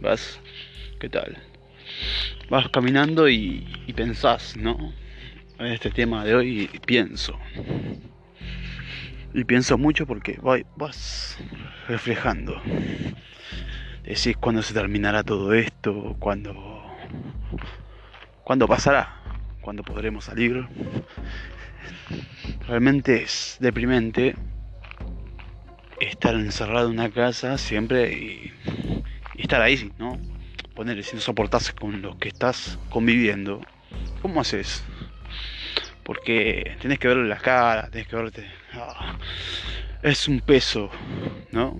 Vas, ¿qué tal? Vas caminando y, y pensás, ¿no? En este tema de hoy pienso. Y pienso mucho porque vas reflejando. Decís cuándo se terminará todo esto, cuándo, cuándo pasará, cuándo podremos salir. Realmente es deprimente estar encerrado en una casa siempre y, estar ahí, ¿no? Ponerle, si no soportás con los que estás conviviendo, ¿cómo haces? Porque tenés que verle las caras, tenés que verte. Ah, es un peso, ¿no?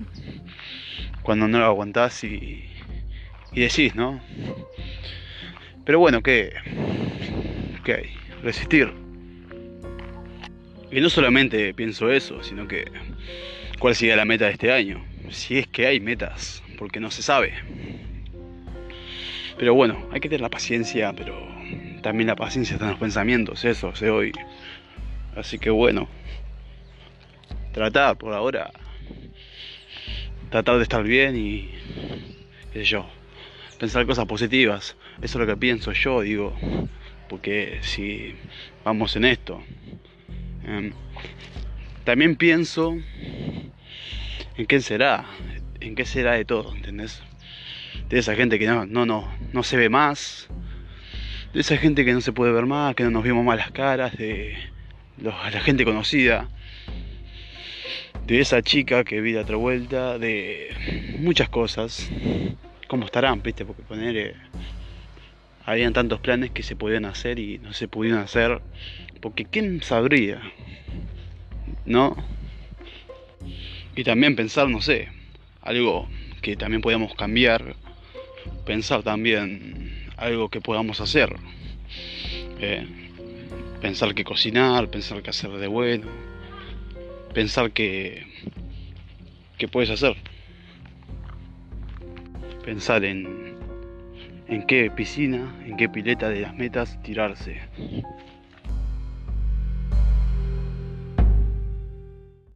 Cuando no lo aguantás y, y decís, ¿no? Pero bueno. ¿Qué hay? Resistir. Y no solamente pienso eso, sino que cuál sería la meta de este año. Si es que hay metas, porque no se sabe. Pero bueno, hay que tener la paciencia, pero también la paciencia está en los pensamientos, eso sé hoy. Así que bueno, tratar por ahora, tratar de estar bien y, qué sé yo, pensar cosas positivas. Eso es lo que pienso yo, digo, porque si vamos en esto, Em, también pienso en qué será, en qué será de todo, ¿entendés? De esa gente que no, no, no, no se ve más, de esa gente que no se puede ver más, que no nos vemos más las caras, de la gente conocida, de esa chica que vi de otra vuelta, de muchas cosas, cómo estarán, viste, porque poner... Habían tantos planes que se podían hacer y no se pudieron hacer porque quién sabría, ¿no? Y también pensar, no sé, algo que también podamos cambiar, pensar también algo que podamos hacer. Eh, pensar que cocinar, pensar que hacer de bueno, pensar que, que puedes hacer. Pensar en, en qué piscina, en qué pileta de las metas tirarse.